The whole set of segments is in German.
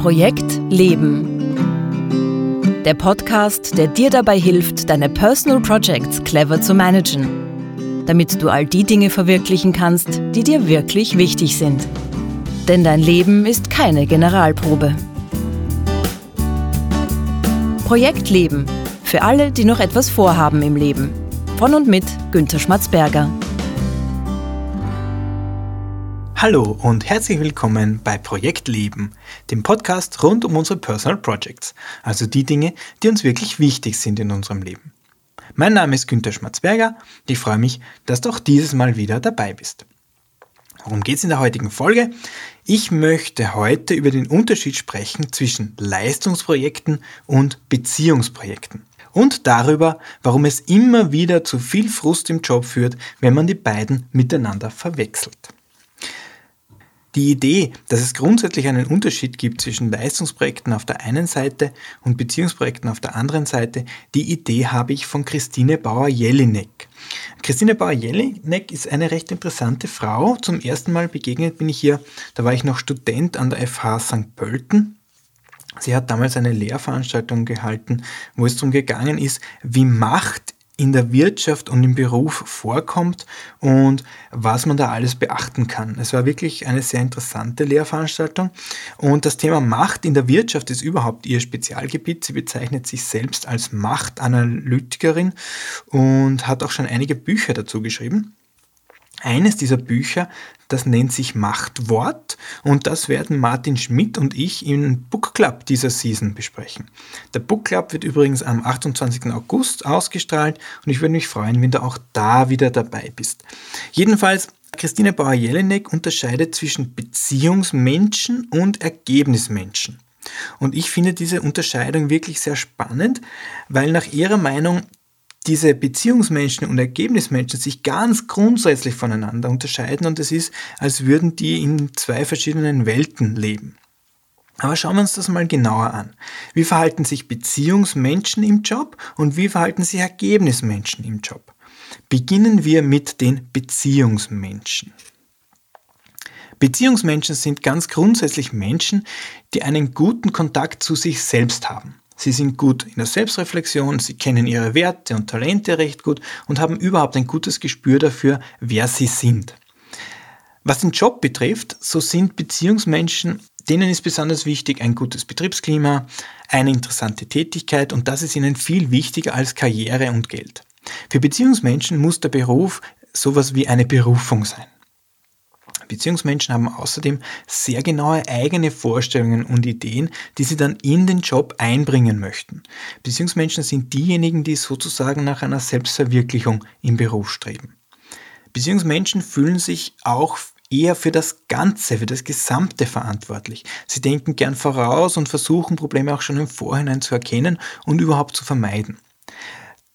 Projekt Leben. Der Podcast, der dir dabei hilft, deine Personal Projects clever zu managen, damit du all die Dinge verwirklichen kannst, die dir wirklich wichtig sind. Denn dein Leben ist keine Generalprobe. Projekt Leben. Für alle, die noch etwas vorhaben im Leben. Von und mit Günter Schmatzberger. Hallo und herzlich willkommen bei Projekt Leben, dem Podcast rund um unsere Personal Projects, also die Dinge, die uns wirklich wichtig sind in unserem Leben. Mein Name ist Günter Schmatzberger und ich freue mich, dass du auch dieses Mal wieder dabei bist. Worum geht es in der heutigen Folge? Ich möchte heute über den Unterschied sprechen zwischen Leistungsprojekten und Beziehungsprojekten und darüber, warum es immer wieder zu viel Frust im Job führt, wenn man die beiden miteinander verwechselt. Die Idee, dass es grundsätzlich einen Unterschied gibt zwischen Leistungsprojekten auf der einen Seite und Beziehungsprojekten auf der anderen Seite, die Idee habe ich von Christine Bauer-Jelinek. Christine Bauer-Jelinek ist eine recht interessante Frau. Zum ersten Mal begegnet bin ich hier, da war ich noch Student an der FH St. Pölten. Sie hat damals eine Lehrveranstaltung gehalten, wo es darum gegangen ist, wie Macht in der Wirtschaft und im Beruf vorkommt und was man da alles beachten kann. Es war wirklich eine sehr interessante Lehrveranstaltung und das Thema Macht in der Wirtschaft ist überhaupt ihr Spezialgebiet. Sie bezeichnet sich selbst als Machtanalytikerin und hat auch schon einige Bücher dazu geschrieben. Eines dieser Bücher, das nennt sich Machtwort und das werden Martin Schmidt und ich im Book Club dieser Season besprechen. Der Book Club wird übrigens am 28. August ausgestrahlt und ich würde mich freuen, wenn du auch da wieder dabei bist. Jedenfalls Christine Bauer-Jelinek unterscheidet zwischen Beziehungsmenschen und Ergebnismenschen. Und ich finde diese Unterscheidung wirklich sehr spannend, weil nach ihrer Meinung diese Beziehungsmenschen und Ergebnismenschen sich ganz grundsätzlich voneinander unterscheiden und es ist, als würden die in zwei verschiedenen Welten leben. Aber schauen wir uns das mal genauer an. Wie verhalten sich Beziehungsmenschen im Job und wie verhalten sich Ergebnismenschen im Job? Beginnen wir mit den Beziehungsmenschen. Beziehungsmenschen sind ganz grundsätzlich Menschen, die einen guten Kontakt zu sich selbst haben. Sie sind gut in der Selbstreflexion, sie kennen ihre Werte und Talente recht gut und haben überhaupt ein gutes Gespür dafür, wer sie sind. Was den Job betrifft, so sind Beziehungsmenschen, denen ist besonders wichtig ein gutes Betriebsklima, eine interessante Tätigkeit und das ist ihnen viel wichtiger als Karriere und Geld. Für Beziehungsmenschen muss der Beruf sowas wie eine Berufung sein. Beziehungsmenschen haben außerdem sehr genaue eigene Vorstellungen und Ideen, die sie dann in den Job einbringen möchten. Beziehungsmenschen sind diejenigen, die sozusagen nach einer Selbstverwirklichung im Beruf streben. Beziehungsmenschen fühlen sich auch eher für das Ganze, für das Gesamte verantwortlich. Sie denken gern voraus und versuchen Probleme auch schon im Vorhinein zu erkennen und überhaupt zu vermeiden.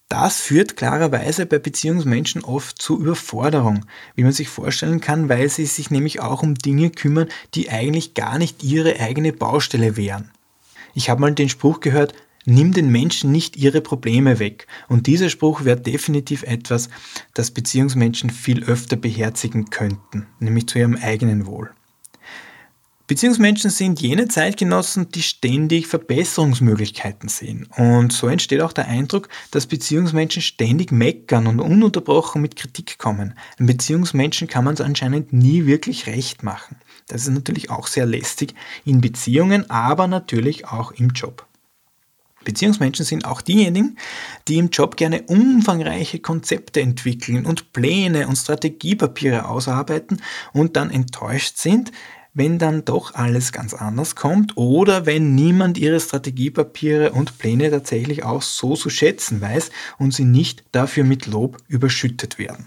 Das führt klarerweise bei Beziehungsmenschen oft zu Überforderung, wie man sich vorstellen kann, weil sie sich nämlich auch um Dinge kümmern, die eigentlich gar nicht ihre eigene Baustelle wären. Ich habe mal den Spruch gehört, nimm den Menschen nicht ihre Probleme weg. Und dieser Spruch wäre definitiv etwas, das Beziehungsmenschen viel öfter beherzigen könnten, nämlich zu ihrem eigenen Wohl. Beziehungsmenschen sind jene Zeitgenossen, die ständig Verbesserungsmöglichkeiten sehen. Und so entsteht auch der Eindruck, dass Beziehungsmenschen ständig meckern und ununterbrochen mit Kritik kommen. Ein Beziehungsmenschen kann man es anscheinend nie wirklich recht machen. Das ist natürlich auch sehr lästig in Beziehungen, aber natürlich auch im Job. Beziehungsmenschen sind auch diejenigen, die im Job gerne umfangreiche Konzepte entwickeln und Pläne und Strategiepapiere ausarbeiten und dann enttäuscht sind, wenn dann doch alles ganz anders kommt oder wenn niemand ihre Strategiepapiere und Pläne tatsächlich auch so zu schätzen weiß und sie nicht dafür mit Lob überschüttet werden.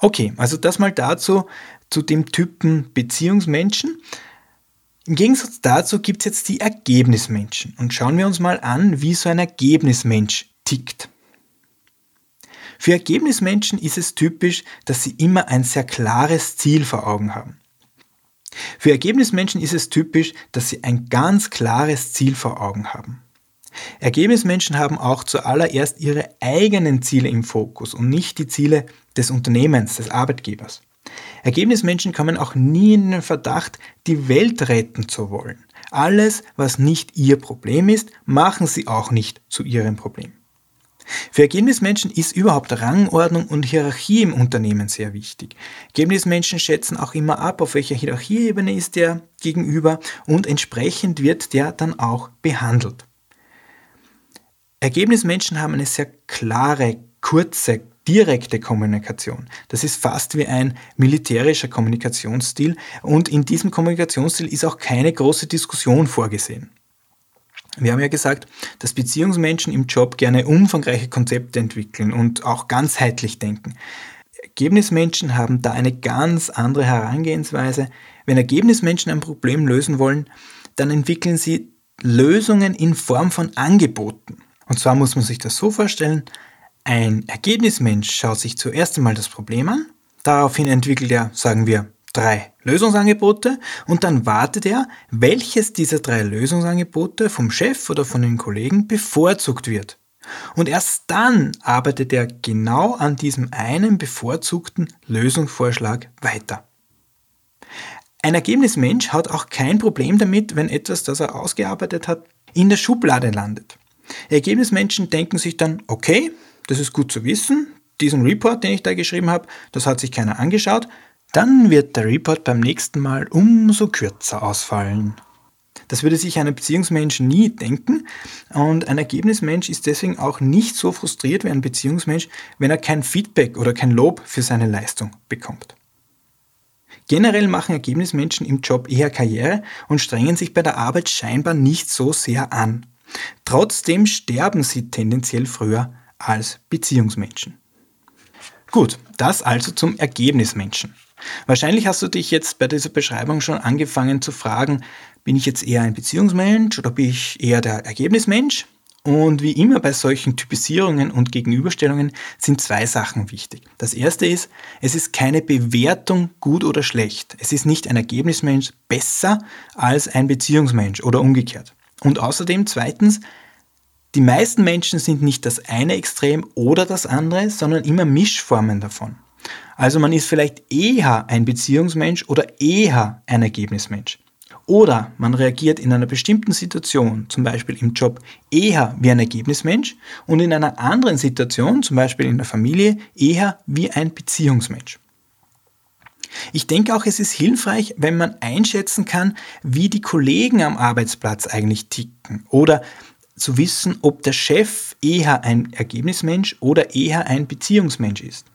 Okay, also das mal dazu, zu dem Typen Beziehungsmenschen. Im Gegensatz dazu gibt es jetzt die Ergebnismenschen. Und schauen wir uns mal an, wie so ein Ergebnismensch tickt. Für Ergebnismenschen ist es typisch, dass sie immer ein sehr klares Ziel vor Augen haben. Für Ergebnismenschen ist es typisch, dass sie ein ganz klares Ziel vor Augen haben. Ergebnismenschen haben auch zuallererst ihre eigenen Ziele im Fokus und nicht die Ziele des Unternehmens, des Arbeitgebers. Ergebnismenschen kommen auch nie in den Verdacht, die Welt retten zu wollen. Alles, was nicht Ihr Problem ist, machen Sie auch nicht zu Ihrem Problem. Für Ergebnismenschen ist überhaupt Rangordnung und Hierarchie im Unternehmen sehr wichtig. Ergebnismenschen schätzen auch immer ab, auf welcher Hierarchieebene ist der gegenüber und entsprechend wird der dann auch behandelt. Ergebnismenschen haben eine sehr klare, kurze, direkte Kommunikation. Das ist fast wie ein militärischer Kommunikationsstil und in diesem Kommunikationsstil ist auch keine große Diskussion vorgesehen. Wir haben ja gesagt, dass Beziehungsmenschen im Job gerne umfangreiche Konzepte entwickeln und auch ganzheitlich denken. Ergebnismenschen haben da eine ganz andere Herangehensweise. Wenn Ergebnismenschen ein Problem lösen wollen, dann entwickeln sie Lösungen in Form von Angeboten. Und zwar muss man sich das so vorstellen, ein Ergebnismensch schaut sich zuerst einmal das Problem an, daraufhin entwickelt er, sagen wir, drei Lösungsangebote und dann wartet er, welches dieser drei Lösungsangebote vom Chef oder von den Kollegen bevorzugt wird. Und erst dann arbeitet er genau an diesem einen bevorzugten Lösungsvorschlag weiter. Ein Ergebnismensch hat auch kein Problem damit, wenn etwas, das er ausgearbeitet hat, in der Schublade landet. Ergebnismenschen denken sich dann, okay, das ist gut zu wissen, diesen Report, den ich da geschrieben habe, das hat sich keiner angeschaut, dann wird der Report beim nächsten Mal umso kürzer ausfallen. Das würde sich ein Beziehungsmensch nie denken und ein Ergebnismensch ist deswegen auch nicht so frustriert wie ein Beziehungsmensch, wenn er kein Feedback oder kein Lob für seine Leistung bekommt. Generell machen Ergebnismenschen im Job eher Karriere und strengen sich bei der Arbeit scheinbar nicht so sehr an. Trotzdem sterben sie tendenziell früher als Beziehungsmenschen. Gut, das also zum Ergebnismenschen. Wahrscheinlich hast du dich jetzt bei dieser Beschreibung schon angefangen zu fragen, bin ich jetzt eher ein Beziehungsmensch oder bin ich eher der Ergebnismensch? Und wie immer bei solchen Typisierungen und Gegenüberstellungen sind zwei Sachen wichtig. Das erste ist, es ist keine Bewertung gut oder schlecht. Es ist nicht ein Ergebnismensch besser als ein Beziehungsmensch oder umgekehrt. Und außerdem zweitens, die meisten Menschen sind nicht das eine Extrem oder das andere, sondern immer Mischformen davon. Also man ist vielleicht eher ein Beziehungsmensch oder eher ein Ergebnismensch. Oder man reagiert in einer bestimmten Situation, zum Beispiel im Job, eher wie ein Ergebnismensch und in einer anderen Situation, zum Beispiel in der Familie, eher wie ein Beziehungsmensch. Ich denke auch, es ist hilfreich, wenn man einschätzen kann, wie die Kollegen am Arbeitsplatz eigentlich ticken oder zu wissen, ob der Chef eher ein Ergebnismensch oder eher ein Beziehungsmensch ist.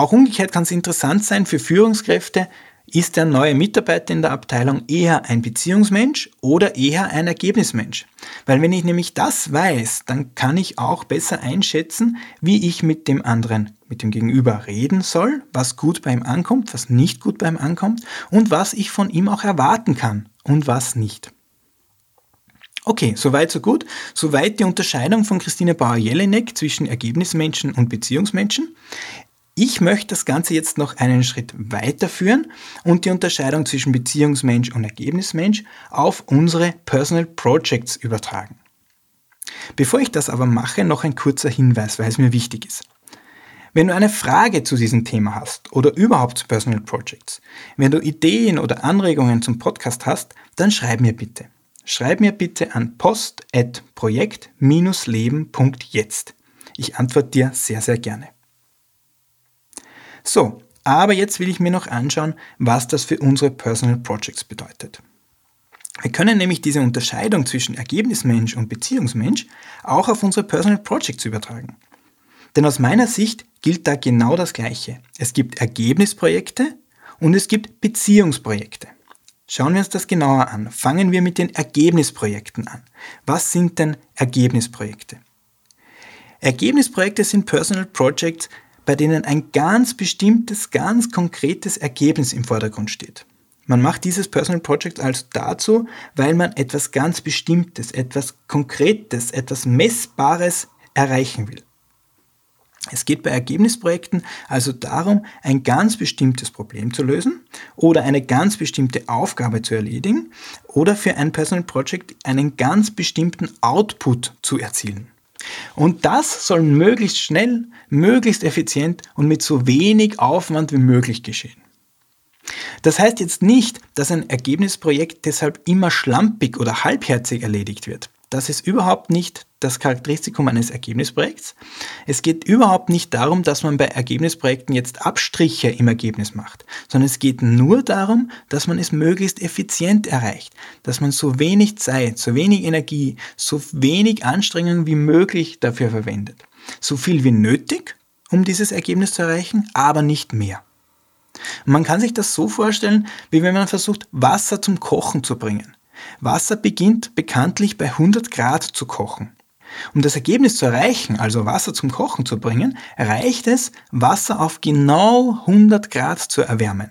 Auch umgekehrt kann es interessant sein für Führungskräfte, ist der neue Mitarbeiter in der Abteilung eher ein Beziehungsmensch oder eher ein Ergebnismensch? Weil wenn ich nämlich das weiß, dann kann ich auch besser einschätzen, wie ich mit dem anderen, mit dem Gegenüber reden soll, was gut bei ihm ankommt, was nicht gut bei ihm ankommt und was ich von ihm auch erwarten kann und was nicht. Okay, soweit so gut. Soweit die Unterscheidung von Christine Bauer-Jelinek zwischen Ergebnismenschen und Beziehungsmenschen. Ich möchte das Ganze jetzt noch einen Schritt weiterführen und die Unterscheidung zwischen Beziehungsmensch und Ergebnismensch auf unsere Personal Projects übertragen. Bevor ich das aber mache, noch ein kurzer Hinweis, weil es mir wichtig ist. Wenn du eine Frage zu diesem Thema hast oder überhaupt zu Personal Projects, wenn du Ideen oder Anregungen zum Podcast hast, dann schreib mir bitte. Schreib mir bitte an post.projekt-leben.jetzt. Ich antworte dir sehr, sehr gerne. So, aber jetzt will ich mir noch anschauen, was das für unsere Personal Projects bedeutet. Wir können nämlich diese Unterscheidung zwischen Ergebnismensch und Beziehungsmensch auch auf unsere Personal Projects übertragen. Denn aus meiner Sicht gilt da genau das Gleiche. Es gibt Ergebnisprojekte und es gibt Beziehungsprojekte. Schauen wir uns das genauer an. Fangen wir mit den Ergebnisprojekten an. Was sind denn Ergebnisprojekte? Ergebnisprojekte sind Personal Projects, bei denen ein ganz bestimmtes, ganz konkretes Ergebnis im Vordergrund steht. Man macht dieses Personal Project also dazu, weil man etwas ganz Bestimmtes, etwas Konkretes, etwas Messbares erreichen will. Es geht bei Ergebnisprojekten also darum, ein ganz bestimmtes Problem zu lösen oder eine ganz bestimmte Aufgabe zu erledigen oder für ein Personal Project einen ganz bestimmten Output zu erzielen. Und das soll möglichst schnell, möglichst effizient und mit so wenig Aufwand wie möglich geschehen. Das heißt jetzt nicht, dass ein Ergebnisprojekt deshalb immer schlampig oder halbherzig erledigt wird. Das ist überhaupt nicht das Charakteristikum eines Ergebnisprojekts. Es geht überhaupt nicht darum, dass man bei Ergebnisprojekten jetzt Abstriche im Ergebnis macht, sondern es geht nur darum, dass man es möglichst effizient erreicht, dass man so wenig Zeit, so wenig Energie, so wenig Anstrengung wie möglich dafür verwendet. So viel wie nötig, um dieses Ergebnis zu erreichen, aber nicht mehr. Man kann sich das so vorstellen, wie wenn man versucht, Wasser zum Kochen zu bringen. Wasser beginnt bekanntlich bei 100 Grad zu kochen. Um das Ergebnis zu erreichen, also Wasser zum Kochen zu bringen, reicht es, Wasser auf genau 100 Grad zu erwärmen.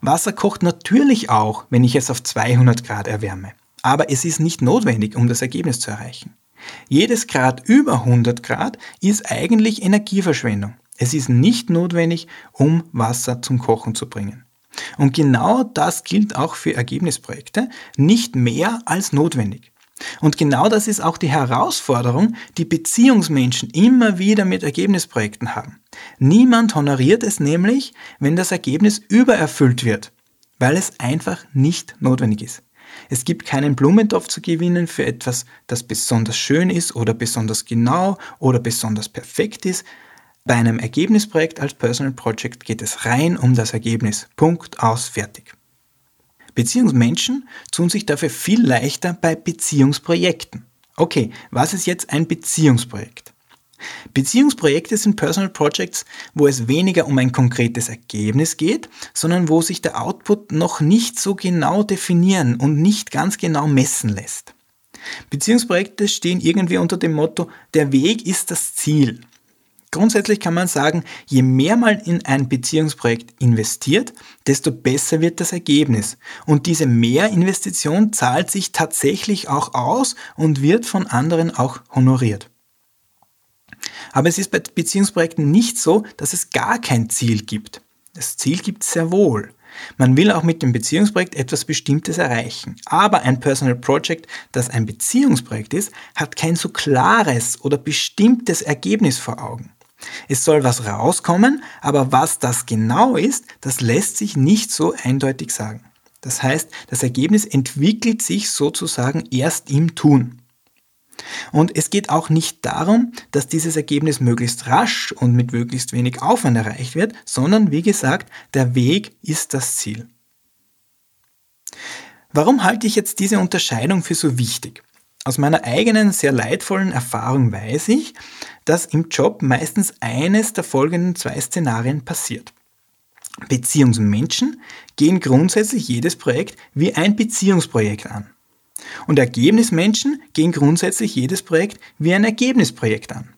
Wasser kocht natürlich auch, wenn ich es auf 200 Grad erwärme. Aber es ist nicht notwendig, um das Ergebnis zu erreichen. Jedes Grad über 100 Grad ist eigentlich Energieverschwendung. Es ist nicht notwendig, um Wasser zum Kochen zu bringen. Und genau das gilt auch für Ergebnisprojekte, nicht mehr als notwendig. Und genau das ist auch die Herausforderung, die Beziehungsmenschen immer wieder mit Ergebnisprojekten haben. Niemand honoriert es nämlich, wenn das Ergebnis übererfüllt wird, weil es einfach nicht notwendig ist. Es gibt keinen Blumentopf zu gewinnen für etwas, das besonders schön ist oder besonders genau oder besonders perfekt ist, bei einem Ergebnisprojekt als Personal Project geht es rein um das Ergebnis. Punkt aus, fertig. Beziehungsmenschen tun sich dafür viel leichter bei Beziehungsprojekten. Okay, was ist jetzt ein Beziehungsprojekt? Beziehungsprojekte sind Personal Projects, wo es weniger um ein konkretes Ergebnis geht, sondern wo sich der Output noch nicht so genau definieren und nicht ganz genau messen lässt. Beziehungsprojekte stehen irgendwie unter dem Motto, der Weg ist das Ziel. Grundsätzlich kann man sagen, je mehr man in ein Beziehungsprojekt investiert, desto besser wird das Ergebnis. Und diese Mehrinvestition zahlt sich tatsächlich auch aus und wird von anderen auch honoriert. Aber es ist bei Beziehungsprojekten nicht so, dass es gar kein Ziel gibt. Das Ziel gibt es sehr wohl. Man will auch mit dem Beziehungsprojekt etwas Bestimmtes erreichen. Aber ein Personal Project, das ein Beziehungsprojekt ist, hat kein so klares oder bestimmtes Ergebnis vor Augen. Es soll was rauskommen, aber was das genau ist, das lässt sich nicht so eindeutig sagen. Das heißt, das Ergebnis entwickelt sich sozusagen erst im Tun. Und es geht auch nicht darum, dass dieses Ergebnis möglichst rasch und mit möglichst wenig Aufwand erreicht wird, sondern wie gesagt, der Weg ist das Ziel. Warum halte ich jetzt diese Unterscheidung für so wichtig? Aus meiner eigenen, sehr leidvollen Erfahrung weiß ich, dass im Job meistens eines der folgenden zwei Szenarien passiert. Beziehungsmenschen gehen grundsätzlich jedes Projekt wie ein Beziehungsprojekt an. Und Ergebnismenschen gehen grundsätzlich jedes Projekt wie ein Ergebnisprojekt an.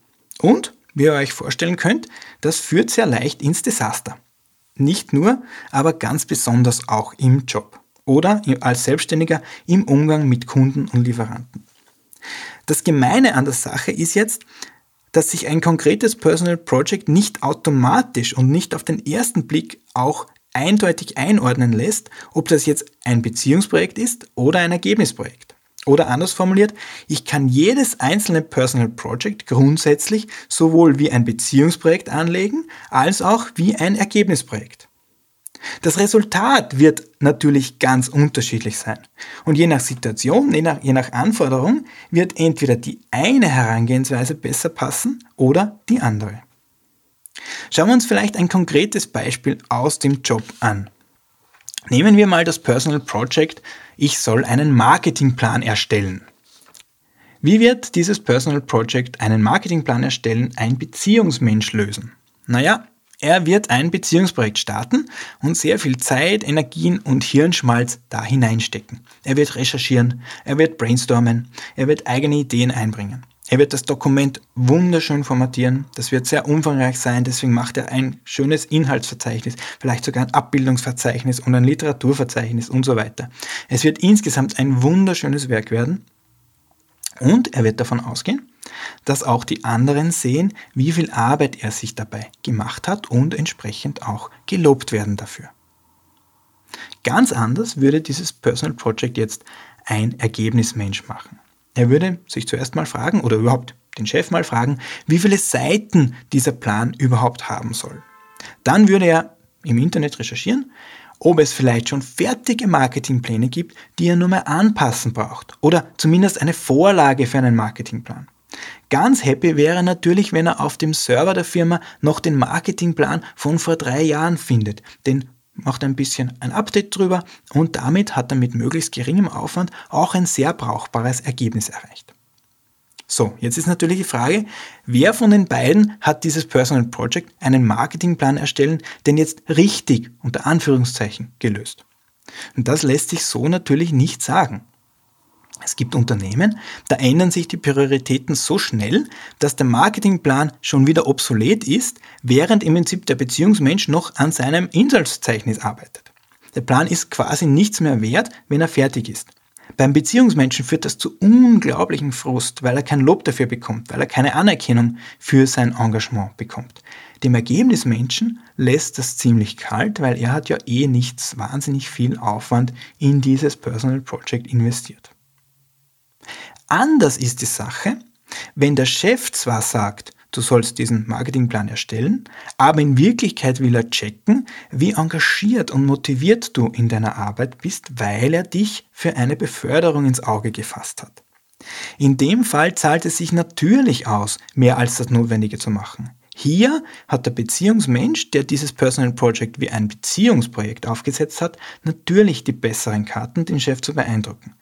Und, wie ihr euch vorstellen könnt, das führt sehr leicht ins Desaster. Nicht nur, aber ganz besonders auch im Job oder als Selbstständiger im Umgang mit Kunden und Lieferanten. Das Gemeine an der Sache ist jetzt, dass sich ein konkretes Personal Project nicht automatisch und nicht auf den ersten Blick auch eindeutig einordnen lässt, ob das jetzt ein Beziehungsprojekt ist oder ein Ergebnisprojekt. Oder anders formuliert, ich kann jedes einzelne Personal Project grundsätzlich sowohl wie ein Beziehungsprojekt anlegen, als auch wie ein Ergebnisprojekt. Das Resultat wird natürlich ganz unterschiedlich sein. Und je nach Situation, je nach, je nach Anforderung, wird entweder die eine Herangehensweise besser passen oder die andere. Schauen wir uns vielleicht ein konkretes Beispiel aus dem Job an. Nehmen wir mal das Personal Project, ich soll einen Marketingplan erstellen. Wie wird dieses Personal Project einen Marketingplan erstellen ein Beziehungsmensch lösen? Naja, er wird ein Beziehungsprojekt starten und sehr viel Zeit, Energien und Hirnschmalz da hineinstecken. Er wird recherchieren, er wird brainstormen, er wird eigene Ideen einbringen. Er wird das Dokument wunderschön formatieren. Das wird sehr umfangreich sein. Deswegen macht er ein schönes Inhaltsverzeichnis, vielleicht sogar ein Abbildungsverzeichnis und ein Literaturverzeichnis und so weiter. Es wird insgesamt ein wunderschönes Werk werden. Und er wird davon ausgehen, dass auch die anderen sehen, wie viel Arbeit er sich dabei gemacht hat und entsprechend auch gelobt werden dafür. Ganz anders würde dieses Personal Project jetzt ein Ergebnismensch machen. Er würde sich zuerst mal fragen oder überhaupt den Chef mal fragen, wie viele Seiten dieser Plan überhaupt haben soll. Dann würde er im Internet recherchieren, ob es vielleicht schon fertige Marketingpläne gibt, die er nur mehr anpassen braucht oder zumindest eine Vorlage für einen Marketingplan. Ganz happy wäre natürlich, wenn er auf dem Server der Firma noch den Marketingplan von vor drei Jahren findet. Den macht ein bisschen ein Update drüber und damit hat er mit möglichst geringem Aufwand auch ein sehr brauchbares Ergebnis erreicht. So, jetzt ist natürlich die Frage, wer von den beiden hat dieses Personal Project, einen Marketingplan erstellen, denn jetzt richtig unter Anführungszeichen gelöst? Und das lässt sich so natürlich nicht sagen. Es gibt Unternehmen, da ändern sich die Prioritäten so schnell, dass der Marketingplan schon wieder obsolet ist, während im Prinzip der Beziehungsmensch noch an seinem Inhaltszeichnis arbeitet. Der Plan ist quasi nichts mehr wert, wenn er fertig ist. Beim Beziehungsmenschen führt das zu unglaublichem Frust, weil er kein Lob dafür bekommt, weil er keine Anerkennung für sein Engagement bekommt. Dem Ergebnismenschen lässt das ziemlich kalt, weil er hat ja eh nichts wahnsinnig viel Aufwand in dieses Personal Project investiert. Anders ist die Sache, wenn der Chef zwar sagt, du sollst diesen Marketingplan erstellen, aber in Wirklichkeit will er checken, wie engagiert und motiviert du in deiner Arbeit bist, weil er dich für eine Beförderung ins Auge gefasst hat. In dem Fall zahlt es sich natürlich aus, mehr als das Notwendige zu machen. Hier hat der Beziehungsmensch, der dieses Personal Project wie ein Beziehungsprojekt aufgesetzt hat, natürlich die besseren Karten, den Chef zu beeindrucken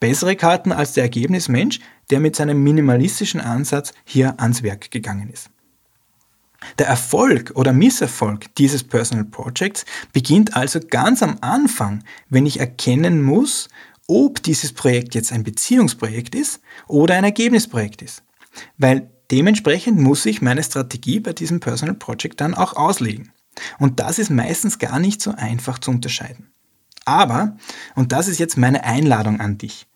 bessere Karten als der Ergebnismensch, der mit seinem minimalistischen Ansatz hier ans Werk gegangen ist. Der Erfolg oder Misserfolg dieses Personal Projects beginnt also ganz am Anfang, wenn ich erkennen muss, ob dieses Projekt jetzt ein Beziehungsprojekt ist oder ein Ergebnisprojekt ist. Weil dementsprechend muss ich meine Strategie bei diesem Personal Project dann auch auslegen. Und das ist meistens gar nicht so einfach zu unterscheiden. Aber, und das ist jetzt meine Einladung an dich,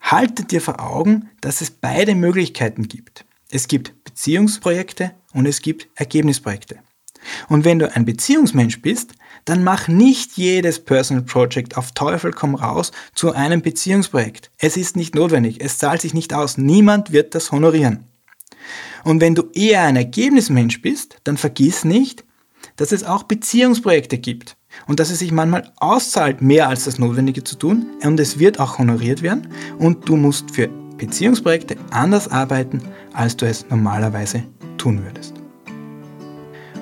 halte dir vor Augen, dass es beide Möglichkeiten gibt. Es gibt Beziehungsprojekte und es gibt Ergebnisprojekte. Und wenn du ein Beziehungsmensch bist, dann mach nicht jedes Personal Project auf Teufel komm raus zu einem Beziehungsprojekt. Es ist nicht notwendig, es zahlt sich nicht aus, niemand wird das honorieren. Und wenn du eher ein Ergebnismensch bist, dann vergiss nicht, dass es auch Beziehungsprojekte gibt und dass es sich manchmal auszahlt, mehr als das Notwendige zu tun und es wird auch honoriert werden und du musst für Beziehungsprojekte anders arbeiten, als du es normalerweise tun würdest.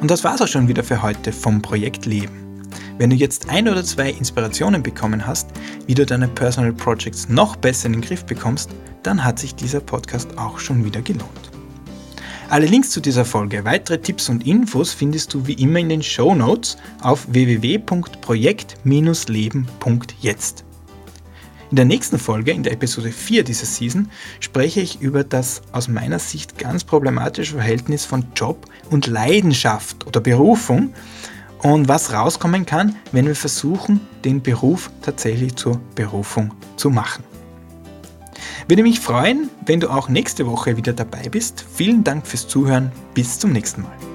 Und das war's auch schon wieder für heute vom Projekt Leben. Wenn du jetzt ein oder zwei Inspirationen bekommen hast, wie du deine Personal Projects noch besser in den Griff bekommst, dann hat sich dieser Podcast auch schon wieder gelohnt. Alle Links zu dieser Folge, weitere Tipps und Infos findest du wie immer in den Show Notes auf www.projekt-leben.jetzt. In der nächsten Folge, in der Episode 4 dieser Season, spreche ich über das aus meiner Sicht ganz problematische Verhältnis von Job und Leidenschaft oder Berufung und was rauskommen kann, wenn wir versuchen, den Beruf tatsächlich zur Berufung zu machen. Würde mich freuen, wenn du auch nächste Woche wieder dabei bist. Vielen Dank fürs Zuhören. Bis zum nächsten Mal.